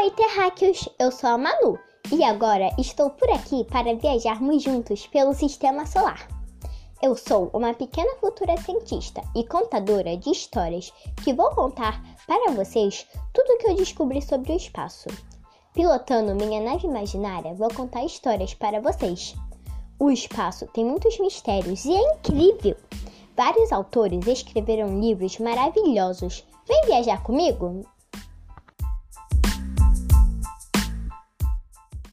Oi, terráqueos! Eu sou a Manu e agora estou por aqui para viajarmos juntos pelo sistema solar. Eu sou uma pequena futura cientista e contadora de histórias que vou contar para vocês tudo o que eu descobri sobre o espaço. Pilotando minha nave imaginária, vou contar histórias para vocês. O espaço tem muitos mistérios e é incrível! Vários autores escreveram livros maravilhosos. Vem viajar comigo?